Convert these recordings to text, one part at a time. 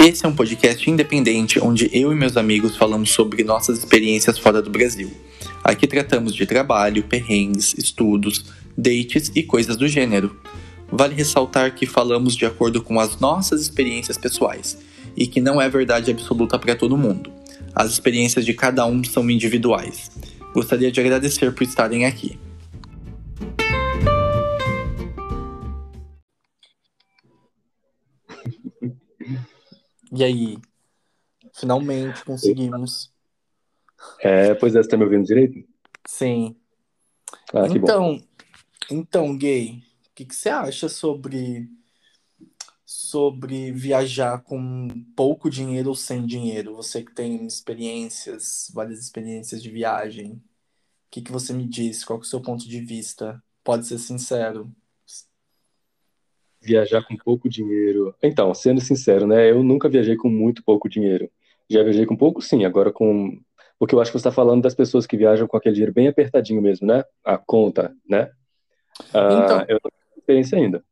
Esse é um podcast independente onde eu e meus amigos falamos sobre nossas experiências fora do Brasil. Aqui tratamos de trabalho, perrengues, estudos, dates e coisas do gênero. Vale ressaltar que falamos de acordo com as nossas experiências pessoais e que não é verdade absoluta para todo mundo. As experiências de cada um são individuais. Gostaria de agradecer por estarem aqui. E aí? Finalmente conseguimos. É, pois é, você tá me ouvindo direito? Sim. Ah, então, então, gay, o que, que você acha sobre sobre viajar com pouco dinheiro ou sem dinheiro? Você que tem experiências, várias experiências de viagem, o que, que você me diz? Qual é o seu ponto de vista? Pode ser sincero. Viajar com pouco dinheiro. Então, sendo sincero, né? Eu nunca viajei com muito pouco dinheiro. Já viajei com pouco, sim. Agora com. Porque eu acho que você está falando das pessoas que viajam com aquele dinheiro bem apertadinho mesmo, né? A conta, né? Ah, então, eu não tenho experiência ainda.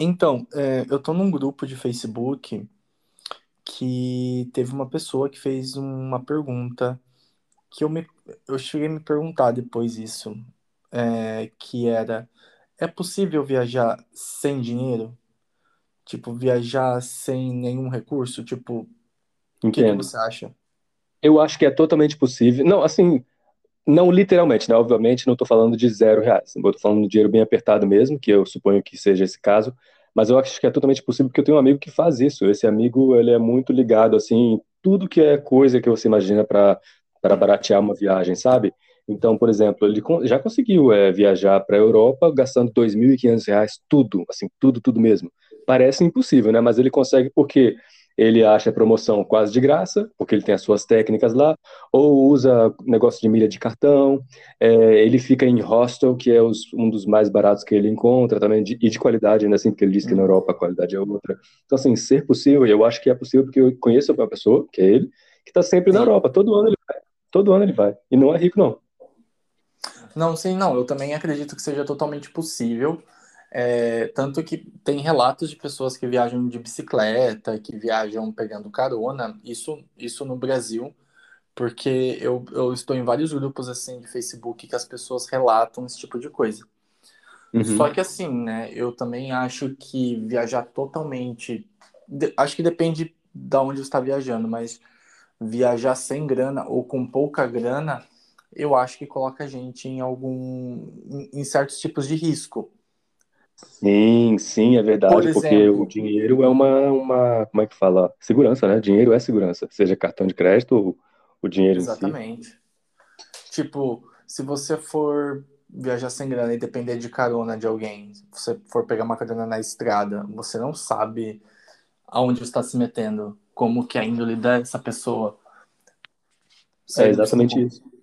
Então, é, eu tô num grupo de Facebook que teve uma pessoa que fez uma pergunta que eu, me, eu cheguei a me perguntar depois isso, é, que era é possível viajar sem dinheiro? Tipo, viajar sem nenhum recurso? Tipo, o que, que você acha? Eu acho que é totalmente possível. Não, assim, não literalmente, né? Obviamente, não estou falando de zero reais. Estou falando de dinheiro bem apertado mesmo, que eu suponho que seja esse caso. Mas eu acho que é totalmente possível porque eu tenho um amigo que faz isso. Esse amigo, ele é muito ligado, assim, tudo que é coisa que você imagina para baratear uma viagem, sabe? Então, por exemplo, ele já conseguiu é, viajar para a Europa gastando R$ 2.500, tudo, assim, tudo, tudo mesmo. Parece impossível, né? Mas ele consegue porque ele acha a promoção quase de graça, porque ele tem as suas técnicas lá, ou usa negócio de milha de cartão, é, ele fica em hostel, que é os, um dos mais baratos que ele encontra também, de, e de qualidade, né, assim, porque ele diz que na Europa a qualidade é outra. Então, assim, ser possível, eu acho que é possível porque eu conheço uma pessoa, que é ele, que está sempre na Europa, todo ano ele vai, todo ano ele vai, e não é rico não. Não, sim, não. Eu também acredito que seja totalmente possível. É, tanto que tem relatos de pessoas que viajam de bicicleta, que viajam pegando carona, isso, isso no Brasil, porque eu, eu estou em vários grupos assim de Facebook que as pessoas relatam esse tipo de coisa. Uhum. Só que assim, né, eu também acho que viajar totalmente. De, acho que depende de onde você está viajando, mas viajar sem grana ou com pouca grana eu acho que coloca a gente em algum em, certos tipos de risco. Sim, sim, é verdade, Por exemplo, porque o dinheiro é uma, uma, como é que fala? Segurança, né? Dinheiro é segurança, seja cartão de crédito ou o dinheiro Exatamente. Si. Tipo, se você for viajar sem grana e depender de carona de alguém, se você for pegar uma carona na estrada, você não sabe aonde você está se metendo, como que é a índole dessa pessoa. é exatamente isso.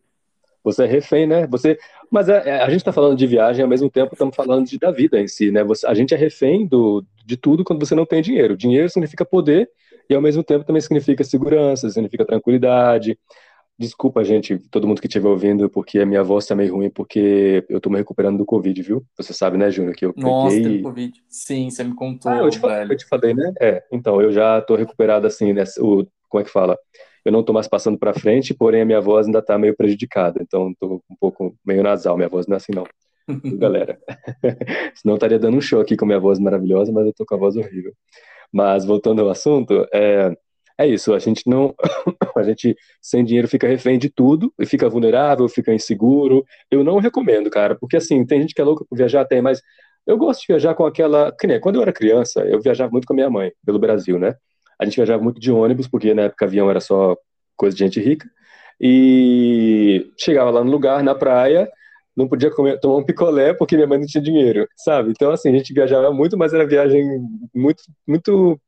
Você é refém, né? Você, mas a, é, é, a gente está falando de viagem, ao mesmo tempo estamos falando de, da vida em si, né? Você, a gente é refém do, de tudo quando você não tem dinheiro. Dinheiro significa poder e ao mesmo tempo também significa segurança, significa tranquilidade. Desculpa, gente, todo mundo que estiver ouvindo, porque a minha voz tá meio ruim, porque eu tô me recuperando do Covid, viu? Você sabe, né, Júnior, que eu Nossa, peguei... Covid. Sim, você me contou, ah, eu te, falei, eu te falei, né? É, então, eu já tô recuperado, assim, nessa, o, como é que fala? Eu não estou mais passando para frente, porém a minha voz ainda está meio prejudicada, então estou um pouco meio nasal, minha voz não é assim não, galera. Senão estaria dando um show aqui com minha voz maravilhosa, mas eu estou com a voz horrível. Mas voltando ao assunto, é, é isso, a gente não, a gente sem dinheiro fica refém de tudo, e fica vulnerável, fica inseguro. Eu não recomendo, cara, porque assim, tem gente que é louca por viajar, tem, mas eu gosto de viajar com aquela, que nem, quando eu era criança, eu viajava muito com a minha mãe, pelo Brasil, né? A gente viajava muito de ônibus, porque na época avião era só coisa de gente rica. E chegava lá no lugar, na praia, não podia comer, tomar um picolé porque minha mãe não tinha dinheiro, sabe? Então, assim, a gente viajava muito, mas era viagem muito, muito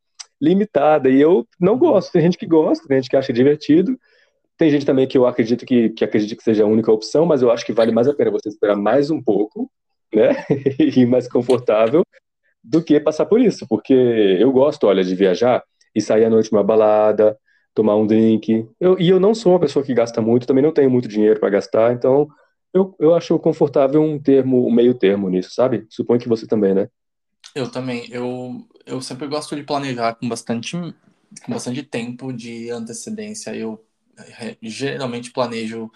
limitada. E eu não gosto. Tem gente que gosta, tem gente que acha divertido. Tem gente também que eu acredito que, que acredita que seja a única opção, mas eu acho que vale mais a pena você esperar mais um pouco, né? e mais confortável do que passar por isso, porque eu gosto, olha, de viajar e sair à noite numa balada, tomar um drink. Eu, e eu não sou uma pessoa que gasta muito, também não tenho muito dinheiro para gastar, então eu, eu acho confortável um termo, um meio termo nisso, sabe? Suponho que você também, né? Eu também. Eu, eu sempre gosto de planejar com bastante com bastante tempo de antecedência. Eu geralmente planejo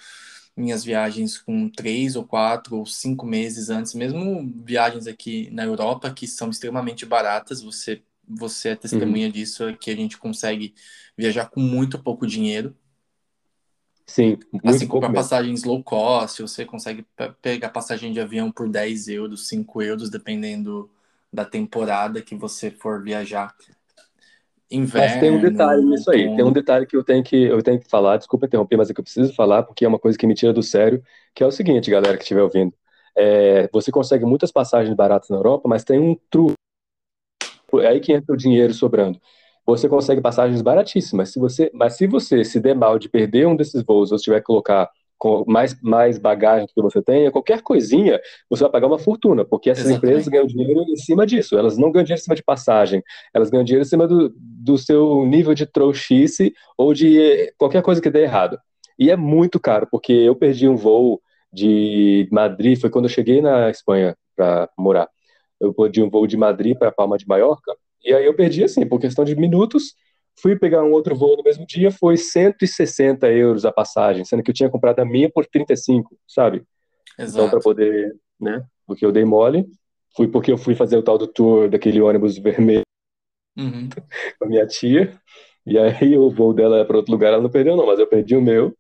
minhas viagens com três ou quatro ou cinco meses antes, mesmo viagens aqui na Europa que são extremamente baratas. Você você é testemunha uhum. disso, é que a gente consegue viajar com muito pouco dinheiro. Sim, muito assim, para passagens low cost, você consegue pegar passagem de avião por 10 euros, 5 euros, dependendo da temporada que você for viajar. Inverno, mas tem um detalhe nisso aí, tem um detalhe que eu tenho que eu tenho que falar, desculpa interromper, mas é que eu preciso falar, porque é uma coisa que me tira do sério, que é o seguinte, galera que estiver ouvindo. É, você consegue muitas passagens baratas na Europa, mas tem um truque é aí que entra o dinheiro sobrando. Você consegue passagens baratíssimas. Se você, mas se você se der mal de perder um desses voos, ou se tiver que colocar com mais, mais bagagem que você tenha, qualquer coisinha, você vai pagar uma fortuna, porque essas Exatamente. empresas ganham dinheiro em cima disso. Elas não ganham dinheiro em cima de passagem, elas ganham dinheiro em cima do, do seu nível de trouxice ou de qualquer coisa que dê errado. E é muito caro, porque eu perdi um voo de Madrid, foi quando eu cheguei na Espanha para morar eu perdi um voo de Madrid para Palma de Maiorca, e aí eu perdi assim, por questão de minutos, fui pegar um outro voo no mesmo dia, foi 160 euros a passagem, sendo que eu tinha comprado a minha por 35, sabe? Então, Exato. Então, para poder, né, porque eu dei mole, fui porque eu fui fazer o tal do tour daquele ônibus vermelho uhum. com a minha tia, e aí o voo dela é para outro lugar, ela não perdeu não, mas eu perdi o meu,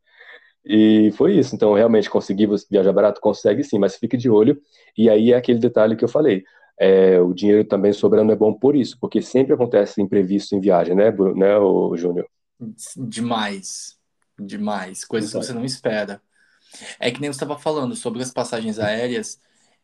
e foi isso. Então, realmente, conseguir viajar barato? Consegue sim, mas fique de olho. E aí é aquele detalhe que eu falei é, o dinheiro também sobrando é bom por isso, porque sempre acontece imprevisto em viagem, né, Bruno, né, o Júnior? Demais, demais, coisas que você não espera. É que nem você estava falando sobre as passagens aéreas,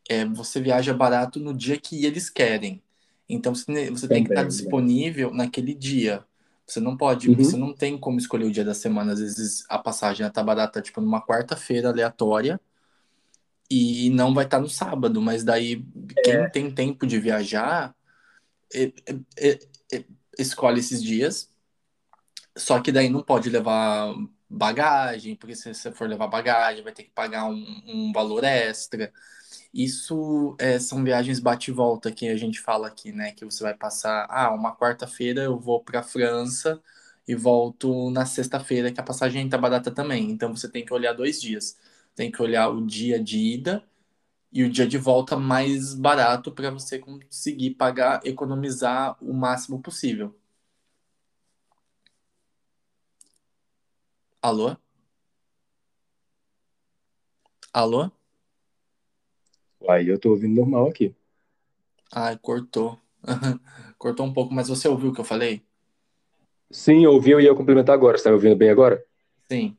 é, você viaja barato no dia que eles querem. Então você, você tem que estar disponível naquele dia. Você não pode, uhum. você não tem como escolher o dia da semana. Às vezes a passagem está barata, tipo, numa quarta-feira aleatória e não vai estar no sábado, mas daí quem é. tem tempo de viajar é, é, escolhe esses dias. Só que daí não pode levar bagagem, porque se você for levar bagagem, vai ter que pagar um, um valor extra. Isso é, são viagens bate e volta que a gente fala aqui, né? Que você vai passar, ah, uma quarta-feira eu vou para França e volto na sexta-feira, que a passagem tá barata também. Então você tem que olhar dois dias tem que olhar o dia de ida e o dia de volta mais barato para você conseguir pagar, economizar o máximo possível. Alô? Alô? Uai, eu tô ouvindo normal aqui. Ai, cortou. cortou um pouco, mas você ouviu o que eu falei? Sim, ouvi, eu ia complementar agora. Você tá me ouvindo bem agora? Sim.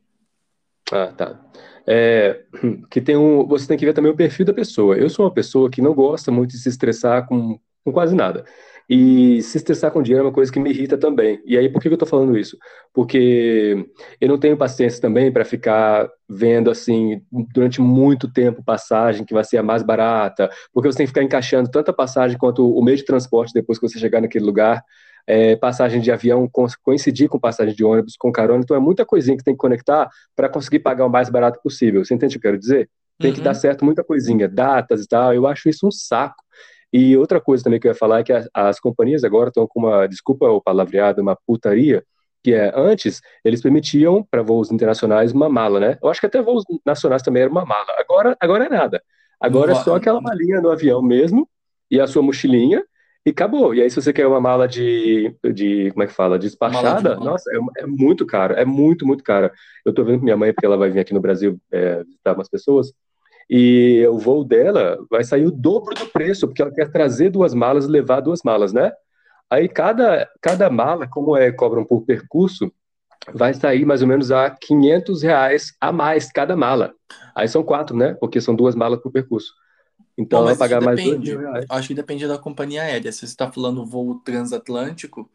Ah, tá é, que tem um, você tem que ver também o perfil da pessoa. Eu sou uma pessoa que não gosta muito de se estressar com, com quase nada. E se estressar com dinheiro é uma coisa que me irrita também. E aí, por que eu estou falando isso? Porque eu não tenho paciência também para ficar vendo assim durante muito tempo passagem que vai ser a mais barata, porque você tem que ficar encaixando tanta passagem quanto o meio de transporte depois que você chegar naquele lugar é, passagem de avião coincidir com passagem de ônibus, com carona, então é muita coisinha que tem que conectar para conseguir pagar o mais barato possível. Você entende o que eu quero dizer? Tem uhum. que dar certo muita coisinha, datas e tal. Eu acho isso um saco. E outra coisa também que eu ia falar é que as, as companhias agora estão com uma, desculpa o palavreado, uma putaria, que é antes eles permitiam para voos internacionais uma mala, né? Eu acho que até voos nacionais também era uma mala. Agora, agora é nada. Agora é só aquela malinha no avião mesmo e a sua mochilinha e acabou. E aí, se você quer uma mala de, de como é que fala, despachada, de nossa, é, é, muito caro, é muito, muito caro. Eu tô vendo com minha mãe, porque ela vai vir aqui no Brasil é, visitar umas pessoas, e o voo dela vai sair o dobro do preço, porque ela quer trazer duas malas e levar duas malas, né? Aí cada, cada mala, como é, cobram por percurso, vai sair mais ou menos a 500 reais a mais cada mala. Aí são quatro, né? Porque são duas malas por percurso. Então, vai pagar mais depende. Acho que depende da companhia aérea. Se você está falando voo transatlântico,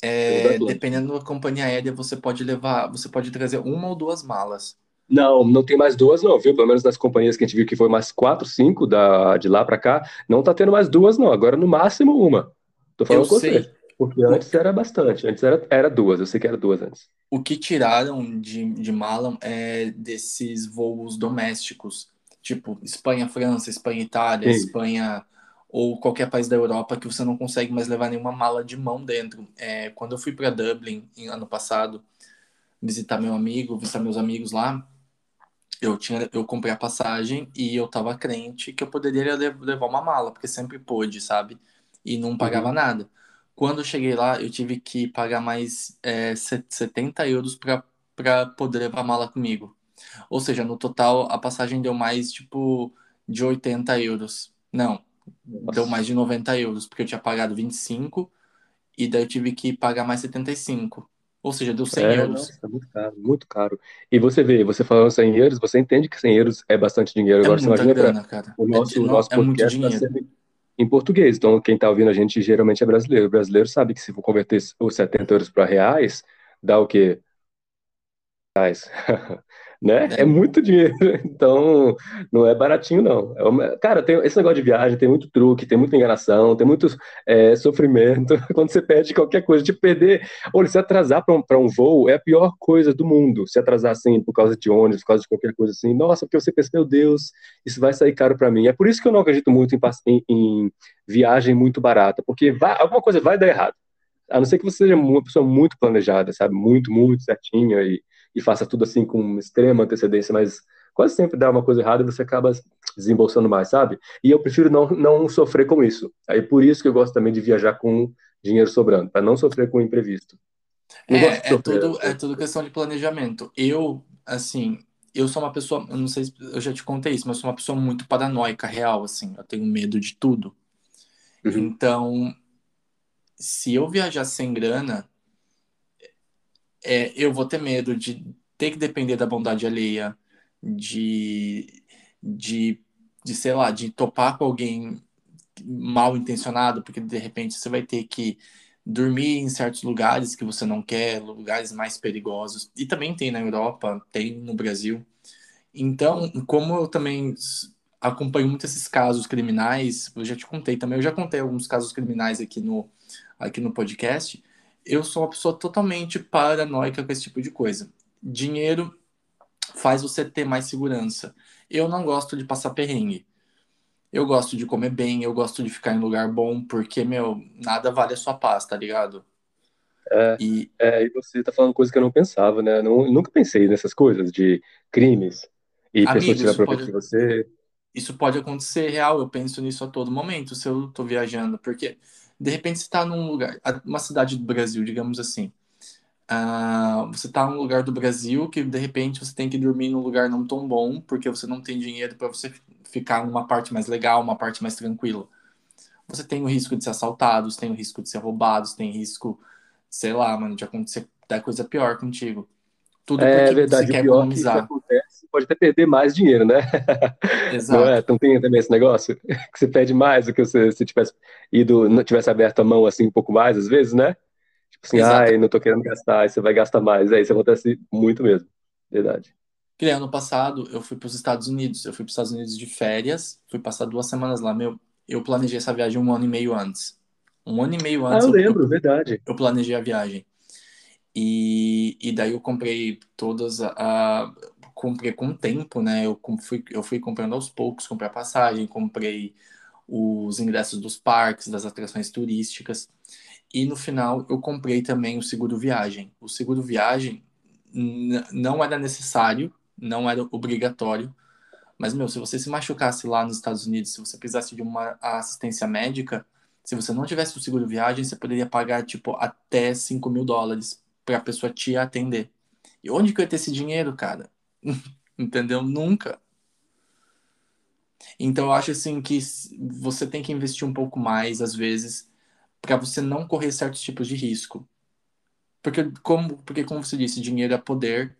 é, dependendo da companhia aérea, você pode levar, você pode trazer uma ou duas malas. Não, não tem mais duas, não, viu? Pelo menos das companhias que a gente viu que foi mais quatro, cinco da, de lá para cá, não tá tendo mais duas, não. Agora, no máximo, uma. Tô falando eu com sei. você. Porque antes era bastante, antes era, era duas, eu sei que era duas antes. O que tiraram de, de mala é desses voos domésticos tipo Espanha, França, Espanha, Itália, Sim. Espanha, ou qualquer país da Europa que você não consegue mais levar nenhuma mala de mão dentro. É, quando eu fui para Dublin em, ano passado visitar meu amigo, visitar meus amigos lá, eu tinha eu comprei a passagem e eu tava crente que eu poderia levar uma mala, porque sempre pôde, sabe? E não pagava uhum. nada. Quando eu cheguei lá, eu tive que pagar mais é, 70 euros para poder levar a mala comigo. Ou seja, no total a passagem deu mais tipo de 80 euros. Não, nossa. deu mais de 90 euros, porque eu tinha pagado 25 e daí eu tive que pagar mais 75. Ou seja, deu 100 é, euros. Nossa, muito caro, muito caro. E você vê, você falando 100 euros, você entende que 100 euros é bastante dinheiro. É Agora você imagina grana, cara. o nosso, é, o nosso é muito dinheiro. em português. Então, quem está ouvindo a gente geralmente é brasileiro. O brasileiro sabe que se for converter os 70 euros para reais, dá o quê? Reais. né? É. é muito dinheiro, então não é baratinho, não. É uma... Cara, tem esse negócio de viagem, tem muito truque, tem muita enganação, tem muito é, sofrimento. Quando você perde qualquer coisa, de perder, ou se atrasar para um, um voo é a pior coisa do mundo. Se atrasar assim por causa de ônibus, por causa de qualquer coisa assim, nossa, porque você pensa, meu Deus, isso vai sair caro para mim. É por isso que eu não acredito muito em, em, em viagem muito barata, porque vai, alguma coisa vai dar errado. A não ser que você seja uma pessoa muito planejada, sabe? Muito, muito certinha e e faça tudo assim com extrema antecedência, mas quase sempre dá uma coisa errada e você acaba desembolsando mais, sabe? E eu prefiro não, não sofrer com isso. Aí por isso que eu gosto também de viajar com dinheiro sobrando, para não sofrer com o imprevisto. é, é tudo, é tudo questão de planejamento. Eu, assim, eu sou uma pessoa, eu não sei se eu já te contei isso, mas eu sou uma pessoa muito paranoica, real, assim. Eu tenho medo de tudo. Uhum. Então, se eu viajar sem grana, é, eu vou ter medo de ter que depender da bondade alheia, de, de, de, sei lá, de topar com alguém mal intencionado, porque de repente você vai ter que dormir em certos lugares que você não quer, lugares mais perigosos. E também tem na Europa, tem no Brasil. Então, como eu também acompanho muito esses casos criminais, eu já te contei também, eu já contei alguns casos criminais aqui no, aqui no podcast eu sou uma pessoa totalmente paranoica com esse tipo de coisa. Dinheiro faz você ter mais segurança. Eu não gosto de passar perrengue. Eu gosto de comer bem, eu gosto de ficar em lugar bom, porque, meu, nada vale a sua paz, tá ligado? É, e, é, e você tá falando coisa que eu não pensava, né? Não, nunca pensei nessas coisas de crimes e amigo, pessoas tirar proveito de você. Isso pode acontecer real, eu penso nisso a todo momento se eu tô viajando, porque de repente você está num lugar, uma cidade do Brasil, digamos assim. Uh, você está num lugar do Brasil que de repente você tem que dormir num lugar não tão bom porque você não tem dinheiro para você ficar numa parte mais legal, uma parte mais tranquila. Você tem o risco de ser assaltado, tem o risco de ser roubado, tem risco, sei lá, mano, de acontecer da coisa pior contigo. Tudo é porque verdade, você quer economizar. Que pode até perder mais dinheiro, né? Exato. Não é? Então tem também esse negócio que você perde mais do que você, se tivesse ido, não tivesse aberto a mão assim um pouco mais, às vezes, né? Tipo assim, Exato. ai, não tô querendo gastar, aí você vai gastar mais. É, isso acontece muito mesmo. Verdade. Que ano passado eu fui para os Estados Unidos. Eu fui para os Estados Unidos de férias, fui passar duas semanas lá. Meu, eu planejei essa viagem um ano e meio antes. Um ano e meio antes. Ah, eu lembro, eu, verdade. Eu planejei a viagem. E, e daí eu comprei todas a, a comprei com o tempo, né? Eu fui, eu fui comprando aos poucos, comprei a passagem, comprei os ingressos dos parques, das atrações turísticas. E no final eu comprei também o seguro viagem. O seguro viagem não era necessário, não era obrigatório, mas, meu, se você se machucasse lá nos Estados Unidos, se você precisasse de uma assistência médica, se você não tivesse o seguro viagem, você poderia pagar, tipo, até 5 mil dólares para a pessoa te atender. E onde que eu ia ter esse dinheiro, cara? Entendeu? Nunca. Então eu acho assim que você tem que investir um pouco mais às vezes para você não correr certos tipos de risco. Porque como, porque como você disse, dinheiro é poder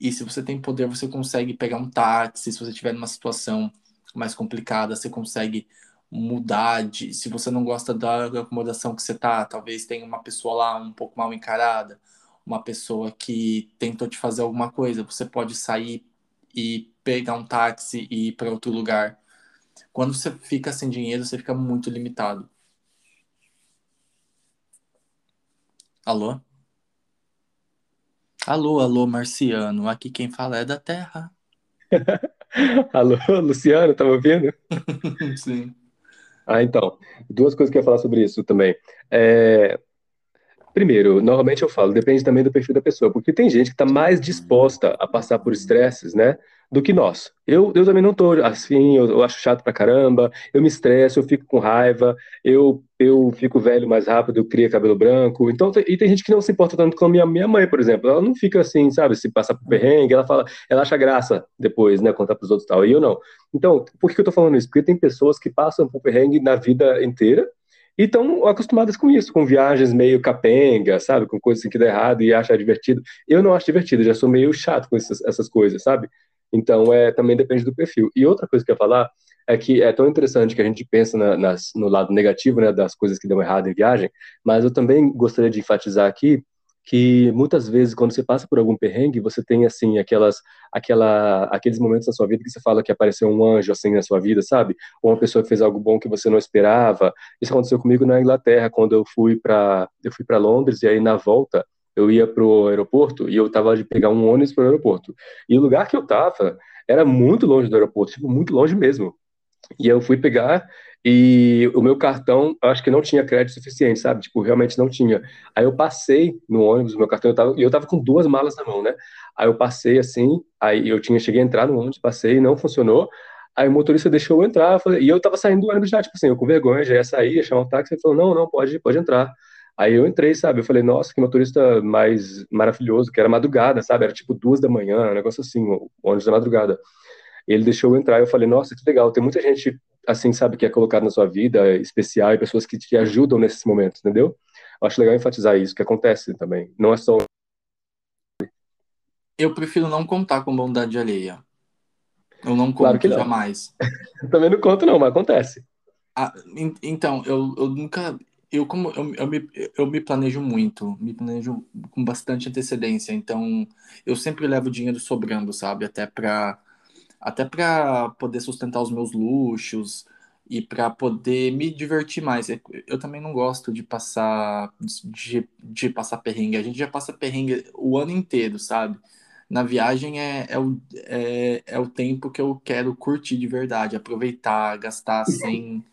e se você tem poder, você consegue pegar um táxi, se você estiver numa situação mais complicada, você consegue mudar de, se você não gosta da acomodação que você tá, talvez tenha uma pessoa lá um pouco mal encarada, uma pessoa que tentou te fazer alguma coisa, você pode sair e pegar um táxi e ir para outro lugar. Quando você fica sem dinheiro, você fica muito limitado. Alô? Alô, alô, Marciano. Aqui quem fala é da Terra. alô, Luciano, tá me ouvindo? Sim. Ah, então, duas coisas que eu ia falar sobre isso também. É, Primeiro, normalmente eu falo, depende também do perfil da pessoa, porque tem gente que está mais disposta a passar por estresses, né, do que nós. Eu, eu também não tô assim, eu, eu, acho chato pra caramba, eu me estresso, eu fico com raiva, eu, eu fico velho mais rápido, eu crio cabelo branco. Então, e tem gente que não se importa tanto com a minha, minha mãe, por exemplo. Ela não fica assim, sabe, se passar por perrengue, ela fala, ela acha graça depois, né, contar pros outros e tal. E eu não. Então, por que eu tô falando isso? Porque tem pessoas que passam por perrengue na vida inteira e estão acostumadas com isso, com viagens meio capenga, sabe? Com coisas assim que dá errado e acha divertido. Eu não acho divertido, já sou meio chato com essas, essas coisas, sabe? Então, é, também depende do perfil. E outra coisa que eu ia falar é que é tão interessante que a gente pensa na, nas, no lado negativo, né, das coisas que dão errado em viagem, mas eu também gostaria de enfatizar aqui que muitas vezes quando você passa por algum perrengue, você tem assim aquelas aquela aqueles momentos na sua vida que você fala que apareceu um anjo assim na sua vida, sabe? Ou uma pessoa que fez algo bom que você não esperava. Isso aconteceu comigo na Inglaterra quando eu fui para eu fui para Londres e aí na volta eu ia pro aeroporto e eu tava de pegar um ônibus pro aeroporto. E o lugar que eu tava era muito longe do aeroporto, tipo muito longe mesmo. E eu fui pegar e o meu cartão, acho que não tinha crédito suficiente, sabe? Tipo, realmente não tinha. Aí eu passei no ônibus, meu cartão, eu tava, e eu tava com duas malas na mão, né? Aí eu passei assim, aí eu tinha, cheguei a entrar no ônibus, passei, não funcionou. Aí o motorista deixou eu entrar, eu falei, e eu tava saindo do ônibus já, tipo assim, eu com vergonha, já ia sair, ia chamar um táxi, ele falou, não, não, pode, pode entrar. Aí eu entrei, sabe? Eu falei, nossa, que motorista mais maravilhoso, que era madrugada, sabe? Era tipo duas da manhã, um negócio assim, o ônibus da madrugada. Ele deixou eu entrar, eu falei, nossa, que legal, tem muita gente assim, sabe, que é colocado na sua vida, especial, e pessoas que te ajudam nesses momentos, entendeu? Eu acho legal enfatizar isso, que acontece também. Não é só. Eu prefiro não contar com bondade alheia. Eu não conto claro que não. jamais. também não conto, não, mas acontece. Ah, então, eu, eu nunca. Eu, como eu, eu, me, eu me planejo muito, me planejo com bastante antecedência, então eu sempre levo dinheiro sobrando, sabe? Até pra até para poder sustentar os meus luxos e para poder me divertir mais. Eu também não gosto de passar de, de passar perrengue. A gente já passa perrengue o ano inteiro, sabe? Na viagem é, é, o, é, é o tempo que eu quero curtir de verdade, aproveitar, gastar sem,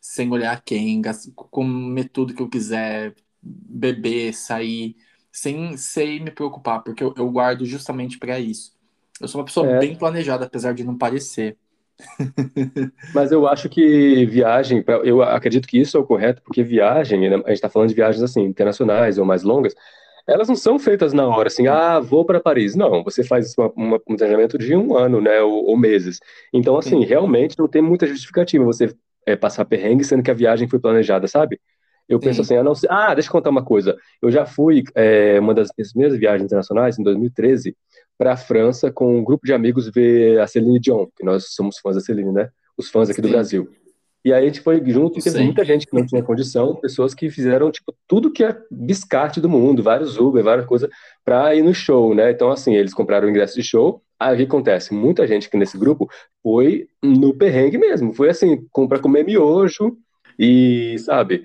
sem olhar quem, comer tudo que eu quiser, beber, sair, sem, sem me preocupar, porque eu, eu guardo justamente para isso. Eu sou uma pessoa é. bem planejada, apesar de não parecer. Mas eu acho que viagem, eu acredito que isso é o correto, porque viagem, né, a gente está falando de viagens assim, internacionais ou mais longas, elas não são feitas na hora, assim, ah, vou para Paris. Não, você faz uma, uma, um planejamento de um ano, né, ou, ou meses. Então, assim, Sim. realmente não tem muita justificativa você é, passar perrengue, sendo que a viagem foi planejada, sabe? Eu Sim. penso assim, ah, não, ah, deixa eu contar uma coisa. Eu já fui, é, uma das minhas primeiras viagens internacionais, em 2013, para a França com um grupo de amigos ver a Celine Dion, que nós somos fãs da Celine, né? Os fãs aqui Sim. do Brasil. E aí a gente foi junto e teve Sim. muita gente que não tinha condição, pessoas que fizeram tipo tudo que é biscate do mundo, vários Uber, várias coisas para ir no show, né? Então assim, eles compraram o ingresso de show. Aí o que acontece? Muita gente que nesse grupo foi no perrengue mesmo, foi assim, compra comer miojo e, sabe,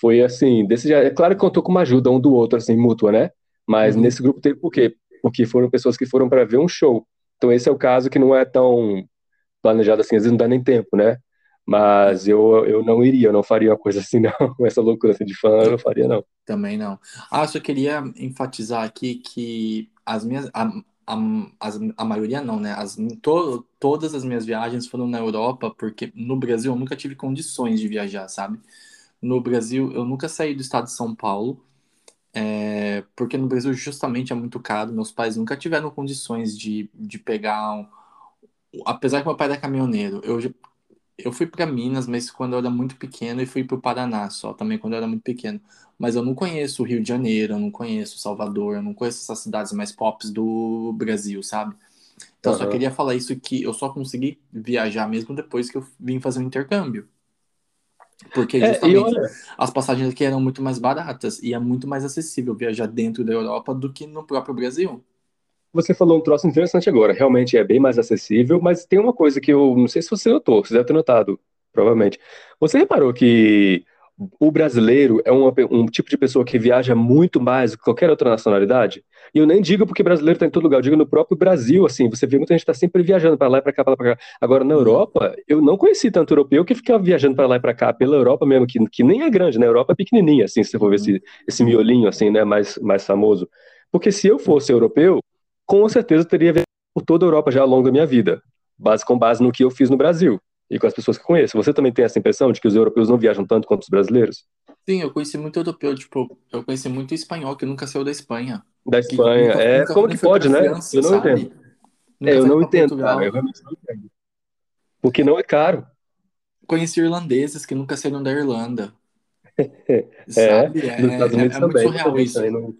foi assim, desse já, é claro que contou com uma ajuda um do outro assim, mútua, né? Mas uhum. nesse grupo teve por quê? porque foram pessoas que foram para ver um show. Então esse é o caso que não é tão planejado assim, às vezes não dá nem tempo, né? Mas eu, eu não iria, eu não faria uma coisa assim, não. Essa loucura assim, de fã, eu não faria, não. Também não. Ah, só queria enfatizar aqui que as minhas. A, a, a maioria não, né? As, to, todas as minhas viagens foram na Europa, porque no Brasil eu nunca tive condições de viajar, sabe? No Brasil, eu nunca saí do estado de São Paulo. É, porque no Brasil justamente é muito caro. Meus pais nunca tiveram condições de, de pegar. Um, apesar que meu pai era caminhoneiro, eu, eu fui para Minas, mas quando eu era muito pequeno, e fui para o Paraná só, também quando eu era muito pequeno. Mas eu não conheço o Rio de Janeiro, eu não conheço Salvador, eu não conheço essas cidades mais pops do Brasil, sabe? Então uhum. eu só queria falar isso que eu só consegui viajar mesmo depois que eu vim fazer um intercâmbio. Porque justamente é, olha... as passagens aqui eram muito mais baratas e é muito mais acessível viajar dentro da Europa do que no próprio Brasil. Você falou um troço interessante agora, realmente é bem mais acessível, mas tem uma coisa que eu não sei se você notou, você deve ter notado, provavelmente. Você reparou que o brasileiro é uma, um tipo de pessoa que viaja muito mais do que qualquer outra nacionalidade. E eu nem digo porque brasileiro está em todo lugar, eu digo no próprio Brasil, assim, você vê muita gente está sempre viajando para lá e para cá, para lá para cá. Agora, na Europa, eu não conheci tanto europeu que ficava viajando para lá e para cá, pela Europa mesmo, que, que nem é grande, né? A Europa é pequenininha, assim, se você for ver esse, esse miolinho, assim, né, mais, mais famoso. Porque se eu fosse europeu, com certeza eu teria viajado por toda a Europa já ao longo da minha vida, base, com base no que eu fiz no Brasil e com as pessoas que conheço. Você também tem essa impressão de que os europeus não viajam tanto quanto os brasileiros? Sim, eu conheci muito europeu, tipo, eu conheci muito espanhol que nunca saiu da Espanha. Da Espanha, nunca, é, nunca, como que pode, né? França, eu não sabe? entendo. Nunca é, eu não entendo, cara, eu realmente não entendo. Porque não é caro. Conheci irlandeses que nunca saíram da Irlanda. é, sabe? É, nos Estados Unidos é, é também, muito surreal isso. Não...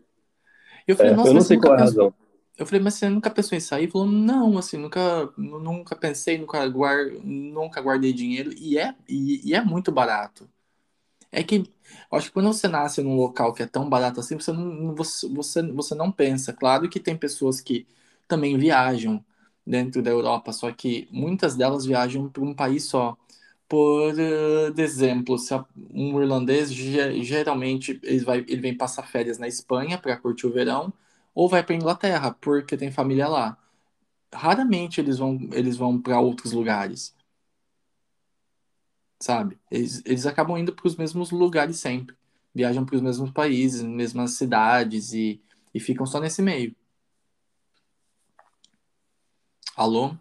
Eu falei, é, nossa, eu não sei qual é a razão. Eu falei, mas você nunca pensou em sair? Ele falou, não, assim, nunca, nunca pensei, nunca, guard, nunca guardei dinheiro. E é, e, e, é muito barato. É que, eu acho que quando você nasce num local que é tão barato assim, você não, você, você, você não pensa. Claro que tem pessoas que também viajam dentro da Europa, só que muitas delas viajam para um país só. Por uh, exemplo, se um irlandês geralmente ele, vai, ele vem passar férias na Espanha para curtir o verão, ou vai para Inglaterra, porque tem família lá. Raramente eles vão, eles vão para outros lugares. Sabe? Eles, eles acabam indo para os mesmos lugares sempre. Viajam para os mesmos países, mesmas cidades e, e ficam só nesse meio. Alô?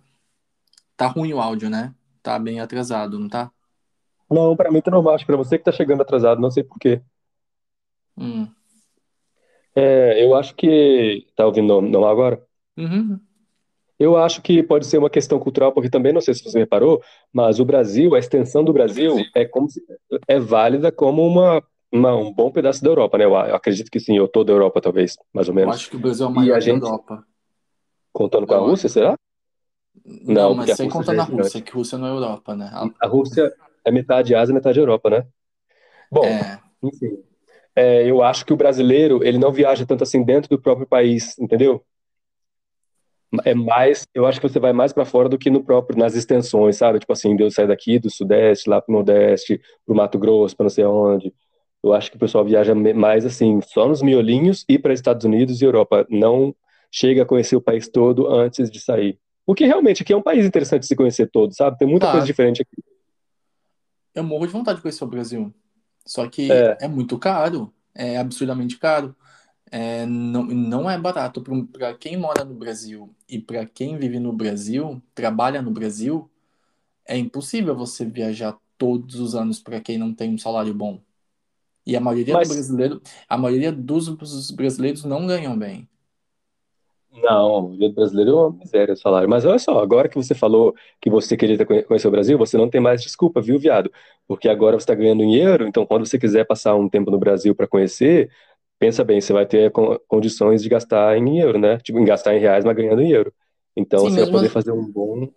Tá ruim o áudio, né? Tá bem atrasado, não tá? Não, para mim tá normal. Acho que pra você que tá chegando atrasado, não sei por quê. Hum. É, eu acho que. Tá ouvindo não agora? Uhum. Eu acho que pode ser uma questão cultural, porque também não sei se você reparou, mas o Brasil, a extensão do Brasil é como se, é válida como uma, uma, um bom pedaço da Europa, né? Eu, eu acredito que sim, ou toda a Europa, talvez, mais ou menos. Eu acho que o Brasil é o maior gente, da Europa. Contando com a Rússia, será? Não, não mas sem contar na Rússia, que Rússia não é Europa, né? A, a Rússia é metade Ásia, metade Europa, né? Bom, é... enfim é, eu acho que o brasileiro ele não viaja tanto assim dentro do próprio país, entendeu? É mais, eu acho que você vai mais para fora do que no próprio nas extensões, sabe? Tipo assim, Deus sai daqui do sudeste lá para o nordeste, para o Mato Grosso, para não sei onde. Eu acho que o pessoal viaja mais assim, só nos miolinhos e para Estados Unidos e Europa, não chega a conhecer o país todo antes de sair. Porque realmente aqui é um país interessante de se conhecer todo, sabe? Tem muita tá. coisa diferente aqui. Eu morro de vontade de conhecer o Brasil. Só que é, é muito caro, é absurdamente caro. É, não, não é barato para quem mora no Brasil e para quem vive no Brasil, trabalha no Brasil, é impossível você viajar todos os anos para quem não tem um salário bom. E a maioria Mas... do brasileiro, a maioria dos brasileiros não ganham bem. Não, o brasileiro é uma miséria o salário. Mas olha só, agora que você falou que você queria conhecer o Brasil, você não tem mais desculpa, viu, viado? Porque agora você está ganhando em euro, então quando você quiser passar um tempo no Brasil para conhecer, pensa bem, você vai ter condições de gastar em euro, né? Tipo, em gastar em reais, mas ganhando em euro. Então Sim, você vai poder fazer um bom.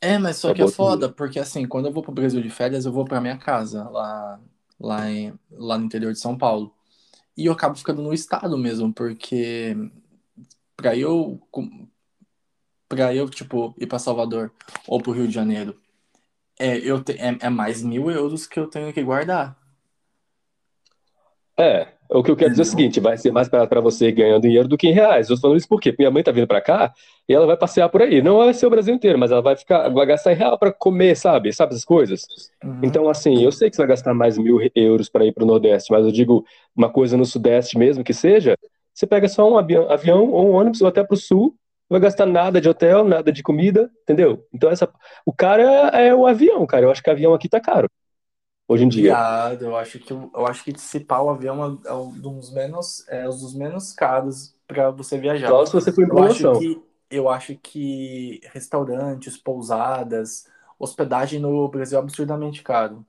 É, mas só que é foda, porque assim, quando eu vou pro Brasil de férias, eu vou pra minha casa, lá, lá, em, lá no interior de São Paulo. E eu acabo ficando no estado mesmo, porque para eu para eu tipo ir para Salvador ou para o Rio de Janeiro é eu te, é, é, mais mil euros que eu tenho que guardar. É o que eu quero dizer é o seguinte vai ser mais barato para você ganhando dinheiro do que em reais. Eu estou falando isso porque minha mãe tá vindo para cá e ela vai passear por aí. Não vai ser o Brasil inteiro mas ela vai ficar vai gastar em real para comer sabe? Sabe essas coisas? Uhum. então assim eu sei que você vai gastar mais mil euros para ir para o Nordeste mas eu digo uma coisa no Sudeste mesmo que seja você pega só um avião, avião ou um ônibus ou até para o sul, não vai gastar nada de hotel, nada de comida, entendeu? Então essa, o cara é, o avião, cara. Eu acho que o avião aqui tá caro hoje em dia. Viado, eu acho que eu acho que dissipar o avião é, é um dos menos é um dos menos caros para você viajar. Só se você for em promoção. Eu acho que eu acho que restaurantes, pousadas, hospedagem no Brasil é absurdamente caro.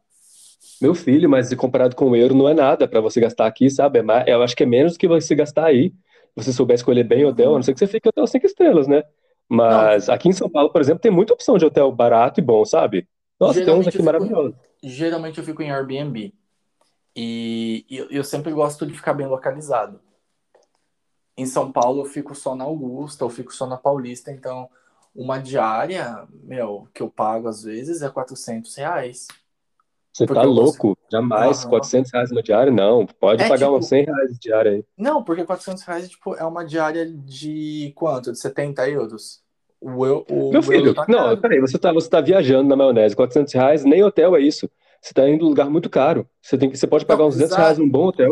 Meu filho, mas comparado com o euro não é nada para você gastar aqui, sabe? É eu acho que é menos do que você gastar aí. Se você souber escolher bem o hotel, a não ser que você fique hotel cinco estrelas, né? Mas não. aqui em São Paulo, por exemplo, tem muita opção de hotel barato e bom, sabe? Nossa, geralmente tem uns aqui maravilhosos. Geralmente eu fico em Airbnb. E eu, eu sempre gosto de ficar bem localizado. Em São Paulo eu fico só na Augusta, eu fico só na Paulista, então uma diária, meu, que eu pago às vezes é 400 reais. Você tá louco? Você... Jamais. Uhum. 400 reais uma diária? Não. Pode é, pagar tipo... uns 100 reais de diária aí. Não, porque 400 reais tipo, é uma diária de quanto? De 70 euros? O, eu, o Meu filho, tá não, peraí, você tá, você tá viajando na maionese. 400 reais, nem hotel é isso. Você tá indo em um lugar muito caro. Você, tem, você pode pagar não, uns 200 exato. reais num bom hotel.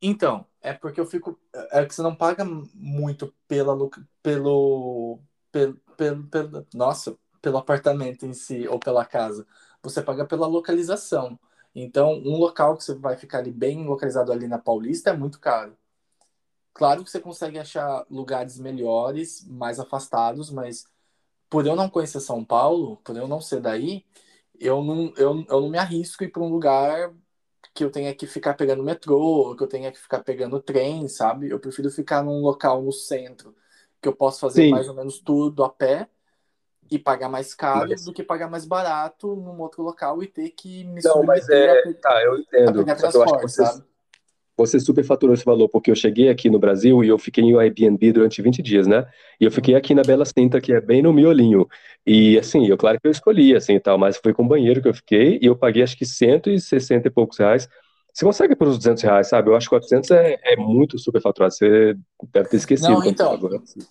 Então, é porque eu fico. É que você não paga muito pela, pelo, pelo, pelo, pelo. Nossa, pelo apartamento em si ou pela casa. Você paga pela localização. Então, um local que você vai ficar ali bem localizado ali na Paulista é muito caro. Claro que você consegue achar lugares melhores, mais afastados, mas por eu não conhecer São Paulo, por eu não ser daí, eu não, eu, eu não me arrisco ir para um lugar que eu tenha que ficar pegando metrô, que eu tenha que ficar pegando trem, sabe? Eu prefiro ficar num local no centro, que eu posso fazer Sim. mais ou menos tudo a pé e pagar mais caro mas... do que pagar mais barato num outro local e ter que me Não, mas é, a, tá, eu entendo. A transporte, eu você, sabe? você superfaturou esse valor, porque eu cheguei aqui no Brasil e eu fiquei em Airbnb durante 20 dias, né? E eu fiquei aqui na Bela Cinta, que é bem no miolinho. E assim, eu claro que eu escolhi, assim, e tal, mas foi com banheiro que eu fiquei e eu paguei acho que 160 e poucos reais você consegue por uns 200 reais, sabe? Eu acho que 400 é, é muito superfaturado. Você deve ter esquecido. Não, então,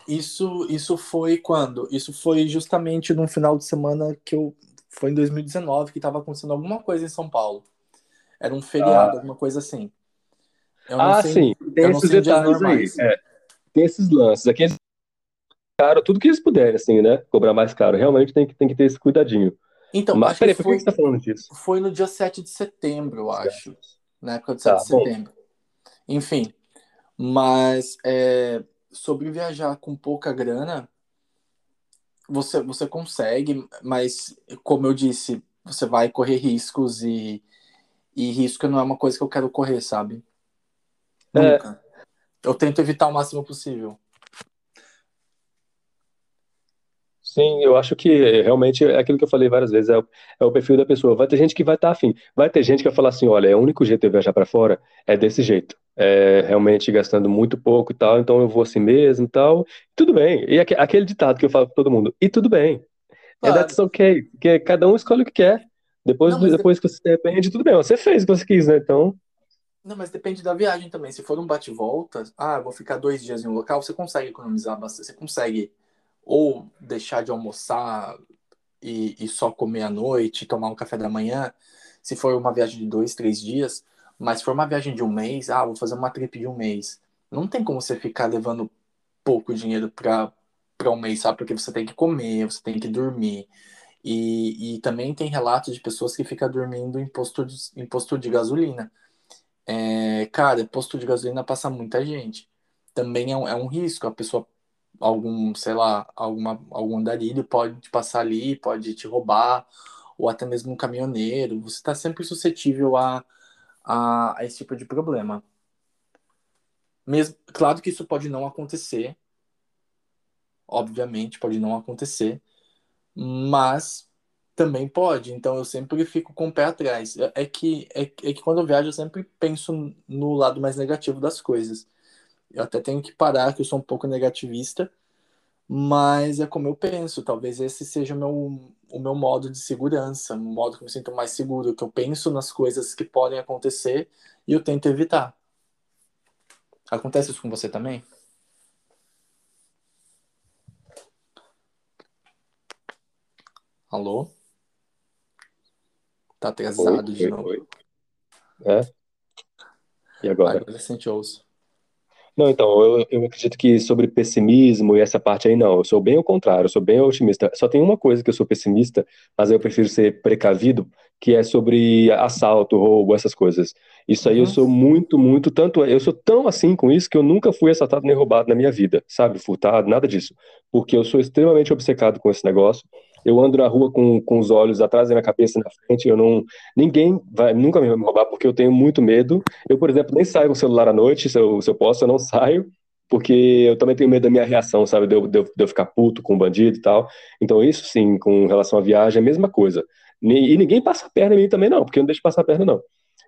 isso, isso foi quando? Isso foi justamente num final de semana que eu... Foi em 2019 que estava acontecendo alguma coisa em São Paulo. Era um feriado, ah. alguma coisa assim. ah, sei, sim. Tem esses detalhes aí. É. Tem esses lances. Aqui eles caro, tudo que eles puderem, assim, né? Cobrar mais caro. Realmente tem que, tem que ter esse cuidadinho. Então, Mas peraí, por que você está falando disso? Foi no dia 7 de setembro, eu acho na época do 7 tá, de setembro. Bom. Enfim, mas é, sobre viajar com pouca grana, você, você consegue, mas como eu disse, você vai correr riscos e, e risco não é uma coisa que eu quero correr, sabe? É. Nunca. Eu tento evitar o máximo possível. Sim, eu acho que realmente é aquilo que eu falei várias vezes, é o, é o perfil da pessoa. Vai ter gente que vai estar tá afim, vai ter gente que vai falar assim: olha, é o único jeito de eu viajar para fora é desse jeito, é realmente gastando muito pouco e tal, então eu vou assim mesmo e tal. Tudo bem. E aquele ditado que eu falo para todo mundo: e tudo bem. Claro. And that's okay, porque cada um escolhe o que quer. Depois, Não, depois que você se arrepende, tudo bem. Você fez o que você quis, né? Então. Não, mas depende da viagem também. Se for um bate-volta, ah, vou ficar dois dias em um local, você consegue economizar bastante. Você consegue ou deixar de almoçar e, e só comer à noite, tomar um café da manhã, se for uma viagem de dois, três dias, mas se for uma viagem de um mês, ah, vou fazer uma trip de um mês. Não tem como você ficar levando pouco dinheiro para um mês, sabe? Porque você tem que comer, você tem que dormir. E, e também tem relatos de pessoas que ficam dormindo em posto de, em posto de gasolina. É, cara, posto de gasolina passa muita gente. Também é um, é um risco. A pessoa algum, sei lá, alguma, algum andarilho pode te passar ali, pode te roubar, ou até mesmo um caminhoneiro. Você está sempre suscetível a, a, a, esse tipo de problema. Mesmo, claro que isso pode não acontecer, obviamente pode não acontecer, mas também pode. Então eu sempre fico com o pé atrás. É, é que, é, é que quando eu viajo eu sempre penso no lado mais negativo das coisas. Eu até tenho que parar, que eu sou um pouco negativista, mas é como eu penso. Talvez esse seja o meu, o meu modo de segurança, o modo que eu me sinto mais seguro, que eu penso nas coisas que podem acontecer e eu tento evitar. Acontece isso com você também? Alô? Tá atrasado oi, de oi, novo. Oi. É? E agora? Agora sente ouço. Não, então, eu, eu acredito que sobre pessimismo e essa parte aí, não. Eu sou bem ao contrário, eu sou bem otimista. Só tem uma coisa que eu sou pessimista, mas eu prefiro ser precavido, que é sobre assalto, roubo, essas coisas. Isso aí uhum. eu sou muito, muito, tanto, eu sou tão assim com isso que eu nunca fui assaltado nem roubado na minha vida, sabe? Furtado, nada disso. Porque eu sou extremamente obcecado com esse negócio eu ando na rua com, com os olhos atrás da minha cabeça na frente, eu não, ninguém vai nunca me roubar porque eu tenho muito medo. Eu, por exemplo, nem saio com o celular à noite, se eu, se eu posso, eu não saio, porque eu também tenho medo da minha reação, sabe, de eu, de eu, de eu ficar puto com o bandido e tal. Então, isso sim, com relação à viagem, é a mesma coisa. E ninguém passa a perna em mim também, não, porque eu não deixo passar a perna, não.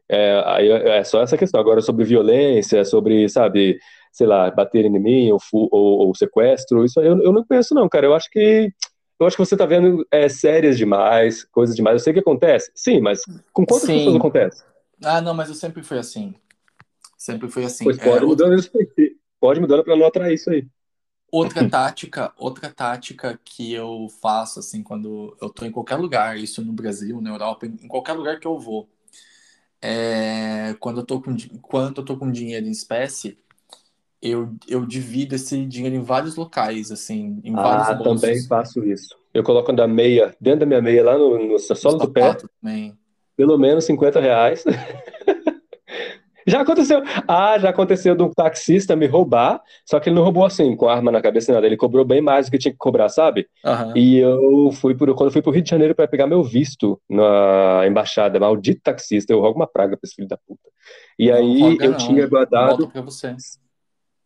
É, aí é só essa questão. Agora, sobre violência, sobre, sabe, sei lá, bater em mim ou, ou, ou sequestro, isso eu, eu não conheço, não, cara. Eu acho que eu acho que você tá vendo é, séries demais, coisas demais. Eu sei que acontece. Sim, mas com quantas Sim. pessoas acontece? Ah, não, mas eu sempre fui assim. Sempre fui assim. Pois É, pode outra, mudando isso. Pode mudando pra não atrair isso aí. outra tática, outra tática que eu faço assim quando eu tô em qualquer lugar, isso no Brasil, na Europa, em qualquer lugar que eu vou, é quando eu tô com, quando eu tô com dinheiro em espécie, eu, eu divido esse dinheiro em vários locais, assim, em vários Ah, também bolsos. faço isso. Eu coloco da meia, dentro da minha meia, lá no, no solo do pé, também. pelo menos 50 reais. Já aconteceu. Ah, já aconteceu de um taxista me roubar, só que ele não roubou assim, com arma na cabeça, nada. Ele cobrou bem mais do que tinha que cobrar, sabe? Aham. E eu fui por, quando eu fui pro Rio de Janeiro para pegar meu visto na embaixada, maldito taxista, eu rogo uma praga pra esse filho da puta. E Não aí roga eu não. tinha Volta guardado. pra você.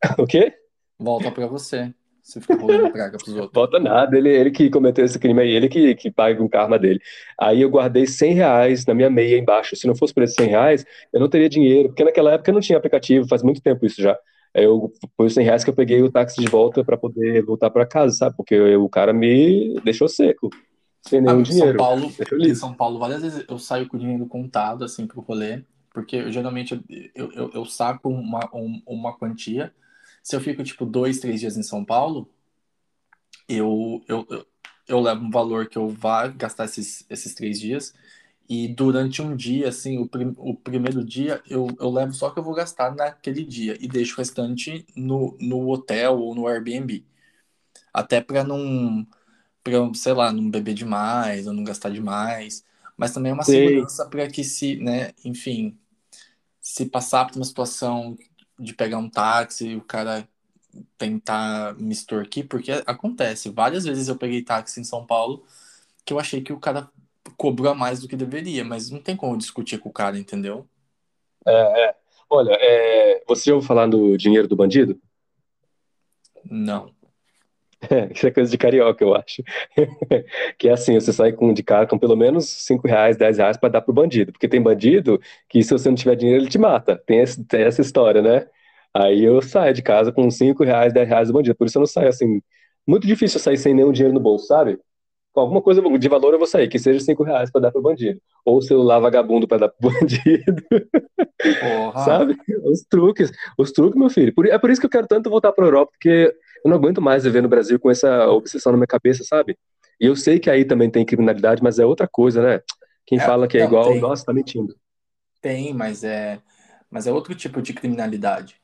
O quê? Volta pra você. Você fica rolando praga pros outros. Volta nada, ele, ele que cometeu esse crime aí, ele que, que paga com o karma dele. Aí eu guardei 100 reais na minha meia embaixo. Se não fosse por esses 100 reais, eu não teria dinheiro, porque naquela época não tinha aplicativo, faz muito tempo isso já. Aí eu, foi os 100 reais que eu peguei o táxi de volta para poder voltar para casa, sabe? Porque eu- o cara me deixou seco, sem Ah, nenhum São dinheiro. Paulo, Deixou em. São Paulo, várias vezes eu saio com o dinheiro contado, assim, pro rolê, porque eu, geralmente eu, eu, eu saco uma, um- uma quantia. Se eu fico, tipo, dois, três dias em São Paulo, eu, eu, eu, eu levo um valor que eu vá gastar esses, esses três dias, e durante um dia, assim, o, prim, o primeiro dia, eu, eu levo só o que eu vou gastar naquele dia, e deixo o restante no, no hotel ou no Airbnb. Até pra não para eu, sei lá, não beber demais ou não gastar demais, mas também é uma Sei. segurança para que se, né, enfim, se passar por uma situação de pegar um táxi e o cara tentar me extorquir, porque acontece, várias vezes eu peguei táxi em São Paulo que eu achei que o cara cobrou a mais do que deveria, mas não tem como discutir com o cara, entendeu? É, é. Olha, é, você ouviu falar do dinheiro do bandido? Não. É, isso é coisa de carioca, eu acho. Que é assim, você sai com, de cara com pelo menos 5 reais, 10 reais para dar pro bandido. Porque tem bandido que se você não tiver dinheiro, ele te mata. Tem, esse- tem essa história, né? Aí eu saio de casa com 5 reais, 10 reais do bandido. Por isso eu não saio assim. Muito difícil eu sair sem nenhum dinheiro no bolso, sabe? Com alguma coisa de valor eu vou sair, que seja 5 reais para dar pro bandido. Ou celular vagabundo para dar pro bandido. Porra. Sabe? Os truques, os truques, meu filho. É por isso que eu quero tanto voltar para Europa, porque eu não aguento mais viver no Brasil com essa obsessão na minha cabeça, sabe? E eu sei que aí também tem criminalidade, mas é outra coisa, né? Quem É, fala que é não, igual, tem. nossa, tá mentindo. Tem, mas é, mas é outro tipo de criminalidade.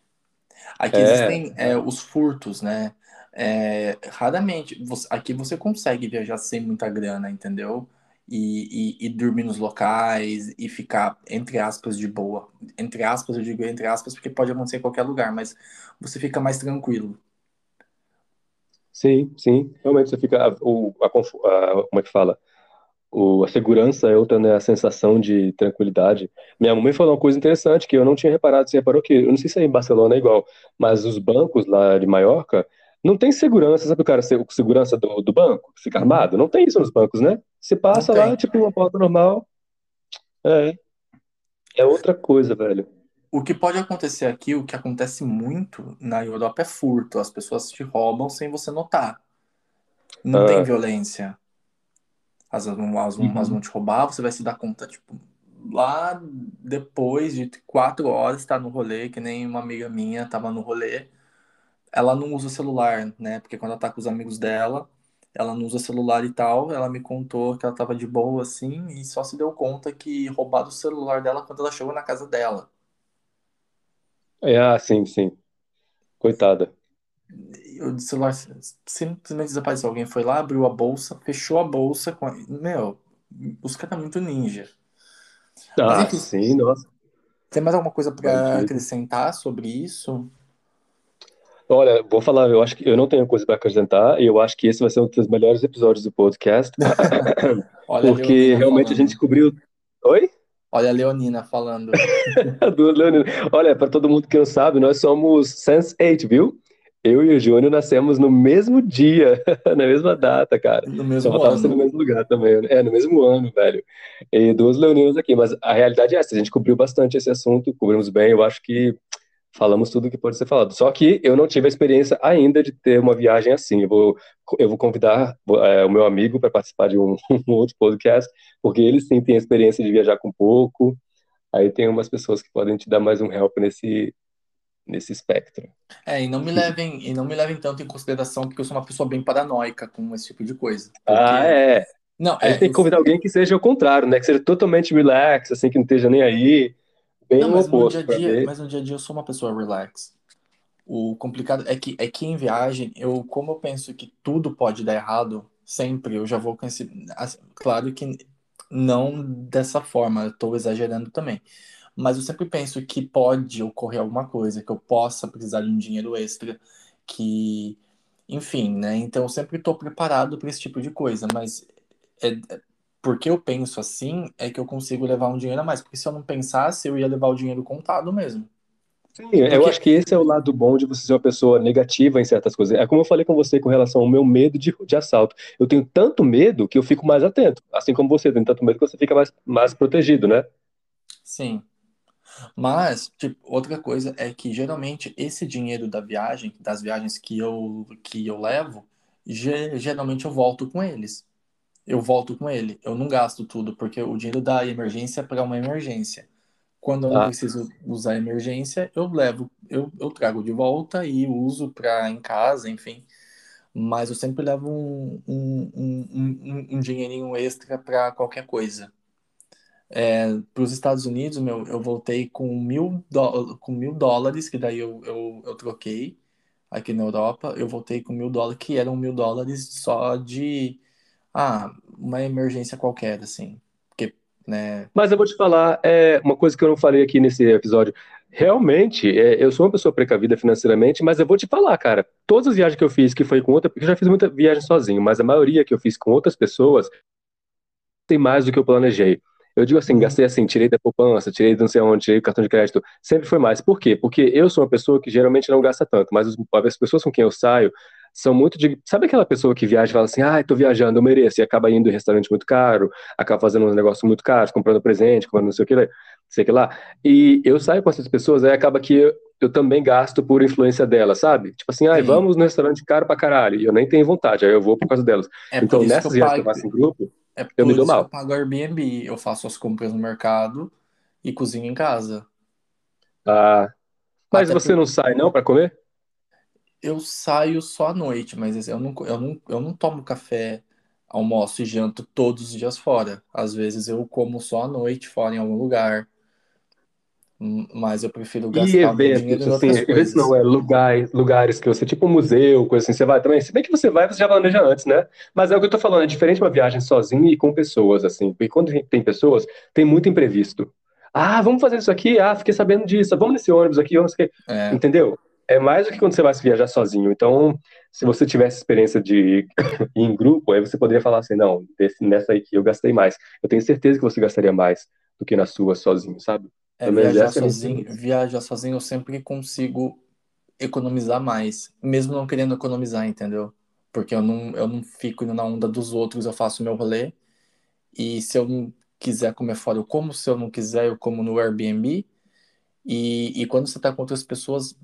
Aqui É, existem é, os furtos, né? É, raramente, você- aqui você consegue viajar sem muita grana, entendeu? E, e, e dormir nos locais e ficar, entre aspas, de boa. Entre aspas, eu digo entre aspas, porque pode acontecer em qualquer lugar, mas você fica mais tranquilo. Sim, sim. Realmente você fica. a- o, a, a- como é que fala? O, a segurança é outra, né? A sensação de tranquilidade. Minha mãe falou uma coisa interessante que eu não tinha reparado. Você reparou que, eu não sei se aí em Barcelona é igual, mas os bancos lá de Maiorca não tem segurança, sabe o cara, se- segurança do, do banco, fica Uhum. armado? Não tem isso nos bancos, né? Você passa lá, tipo, uma porta normal. É, é outra coisa, velho. O que pode acontecer aqui, o que acontece muito na Europa é furto. As pessoas te roubam sem você notar. Não tem Ah, violência. As, as, as uhum. vão te roubar, você vai se dar conta, tipo, lá depois de quatro horas tá no rolê, que nem uma amiga minha tava no rolê. Ela não usa celular, né? Porque quando ela tá com os amigos dela, ela não usa celular e tal. Ela me contou que ela tava de boa assim e só se deu conta que roubaram o celular dela quando ela chegou na casa dela. É, ah, sim, sim. Coitada. O celular simplesmente desapareceu. Alguém foi lá, abriu a bolsa, fechou a bolsa com a... Meu, os caras são muito ninja. Mas Ah, enfim, sim, nossa, tem mais alguma coisa para acrescentar sobre isso? Olha, vou falar, eu acho que eu não tenho coisa para acrescentar, e eu acho que esse vai ser um dos melhores episódios do podcast, Olha porque realmente a gente falando. descobriu. Oi? Olha a Leonina falando. Do Leonino. Olha, para todo mundo que não sabe, nós somos Sense8, viu? Eu e o Júnior nascemos no mesmo dia, na mesma data, cara. No Só mesmo faltava ser no ano. mesmo lugar também. né? É, no mesmo ano, velho. E duas leoninas aqui, mas a realidade é essa, a gente cobriu bastante esse assunto, cobrimos bem, eu acho que falamos tudo que pode ser falado. Só que eu não tive a experiência ainda de ter uma viagem assim. Eu vou, eu vou convidar é, o meu amigo para participar de um, um, outro podcast, porque ele sim tem a experiência de viajar com pouco. Aí tem umas pessoas que podem te dar mais um help nesse nesse espectro. É, e não me levem e não me levem tanto em consideração porque eu sou uma pessoa bem paranoica com esse tipo de coisa. Porque... Ah, é. Não, é, tem que convidar alguém que seja o contrário, né? Que seja totalmente relax, assim, que não esteja nem aí. Bem não, mas, oposto, no dia -dia, mas no dia a dia eu sou uma pessoa relax. O complicado é que, é que em viagem, eu, como eu penso que tudo pode dar errado, sempre eu já vou com esse. Claro que não dessa forma, eu estou exagerando também. Mas eu sempre penso que pode ocorrer alguma coisa, que eu possa precisar de um dinheiro extra, que. Enfim, né? Então eu sempre estou preparado para esse tipo de coisa, mas é, porque eu penso assim, é que eu consigo levar um dinheiro a mais. Porque se eu não pensasse, eu ia levar o dinheiro contado mesmo. Sim, porque... eu acho que esse é o lado bom de você ser uma pessoa negativa em certas coisas. É como eu falei com você com relação ao meu medo de, de assalto. Eu tenho tanto medo que eu fico mais atento. Assim como você tem tanto medo que você fica mais, mais protegido, né? Sim. Mas, tipo, outra coisa é que geralmente esse dinheiro da viagem, das viagens que eu, que eu levo, geralmente eu volto com eles eu volto com ele. Eu não gasto tudo, porque o dinheiro da emergência é para uma emergência. Quando eu não ah. preciso usar emergência, eu levo, eu, eu trago de volta e uso para em casa, enfim. Mas eu sempre levo um, um, um, um dinheirinho extra para qualquer coisa. É, para os Estados Unidos, meu, eu voltei com mil, do, com mil dólares, que daí eu, eu, eu troquei aqui na Europa. Eu voltei com mil dólares, que eram mil dólares só de ah, uma emergência qualquer, assim. Porque, né? Mas eu vou te falar, é uma coisa que eu não falei aqui nesse episódio. Realmente, é, eu sou uma pessoa precavida financeiramente, mas eu vou te falar, cara, todas as viagens que eu fiz que foi com outra, porque eu já fiz muita viagem sozinho, mas a maioria que eu fiz com outras pessoas tem mais do que eu planejei. Eu digo assim, uhum. gastei assim, tirei da poupança, tirei de não sei onde, tirei do cartão de crédito, sempre foi mais. Por quê? Porque eu sou uma pessoa que geralmente não gasta tanto, mas as pessoas com quem eu saio, são muito de. Sabe aquela pessoa que viaja e fala assim, ah, tô viajando, eu mereço, e acaba indo em restaurante muito caro, acaba fazendo uns negócios muito caros, comprando presente, comprando não sei o que, sei que lá. E eu saio com essas pessoas, aí acaba que eu, eu também gasto por influência delas, sabe? Tipo assim, ah, vamos no restaurante caro pra caralho, e eu nem tenho vontade, aí eu vou por causa delas. É então, nessas viagens que eu faço em grupo, é eu me dou mal. Eu pago Airbnb, eu faço as compras no mercado e cozinho em casa. Ah, mas Até você não sai não para comer? Eu saio só à noite, mas eu não, eu não, eu não tomo café, almoço e janto todos os dias fora. Às vezes eu como só à noite fora em algum lugar. Hum, mas eu prefiro gastar e eventos, assim, coisas. não é lugares, lugares que você, tipo um museu, coisa assim, você vai também. Se bem que você vai, você já planeja antes, né? Mas é o que eu tô falando, é diferente uma viagem sozinho e com pessoas, assim. Porque quando tem pessoas, tem muito imprevisto. Ah, vamos fazer isso aqui? Ah, fiquei sabendo disso. Vamos nesse ônibus aqui, vamos que... É. Entendeu? É mais do que quando você vai viajar sozinho. Então, se você tivesse experiência de ir em grupo, aí você poderia falar assim, não, desse, nessa aí que eu gastei mais. Eu tenho certeza que você gastaria mais do que na sua sozinho, sabe? É, viajar, é sozinho, viajar sozinho eu sempre consigo economizar mais, mesmo não querendo economizar, entendeu? Porque eu não, eu não fico indo na onda dos outros, eu faço meu rolê. E se eu não quiser comer fora, eu como. Se eu não quiser, eu como no Airbnb. E, e quando você está com outras pessoas,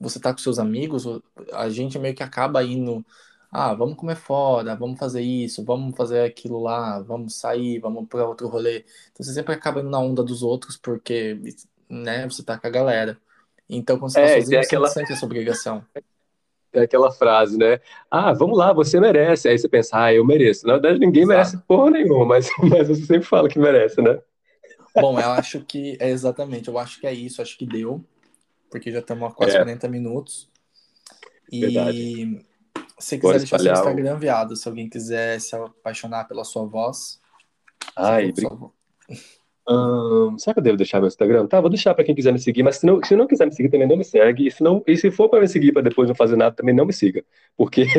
você tá com seus amigos, a gente meio que acaba indo, ah, vamos comer fora, vamos fazer isso, vamos fazer aquilo lá, vamos sair, vamos para outro rolê. Então você sempre acaba indo na onda dos outros porque, né, você tá com a galera. Então quando você tá é, sozinho, aquela... você sente essa obrigação. É aquela frase, né? Ah, vamos lá, você merece. Aí você pensa, ah, eu mereço. Na verdade, ninguém Exato. merece porra nenhuma, mas, mas você sempre fala que merece, né? Bom, eu acho que é exatamente, eu acho que é isso, acho que deu porque já estamos há quase é. 40 minutos. E Verdade. se quiser deixar seu Instagram, viado, se alguém quiser se apaixonar pela sua voz. Ai, brinco. Hum, será que eu devo deixar meu Instagram? Tá, vou deixar para quem quiser me seguir, mas se não, se não quiser me seguir também não me segue. E se, não, e se for para me seguir para depois não fazer nada, também não me siga. Porque,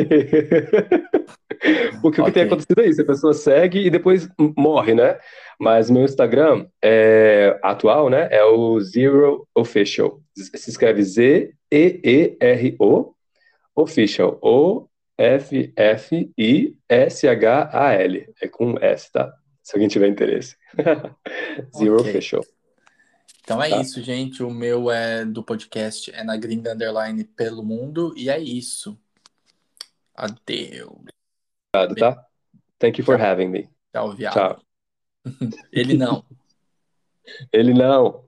porque okay. o que tem acontecido é isso: a pessoa segue e depois morre, né? Mas meu Instagram é, atual, né? É o Zero Official. Se escreve Z-E-E-R-O Official. O-F-F-I-S-H-A-L. É com S, tá? Se alguém tiver interesse. Zero okay. Official. Então é Tá. isso, gente. O meu é do podcast, é na Gringa Underline pelo mundo. E é isso. Adeus. Obrigado, tá? Thank you for having me. Tchau, viado. Tchau. Ele não. Ele não.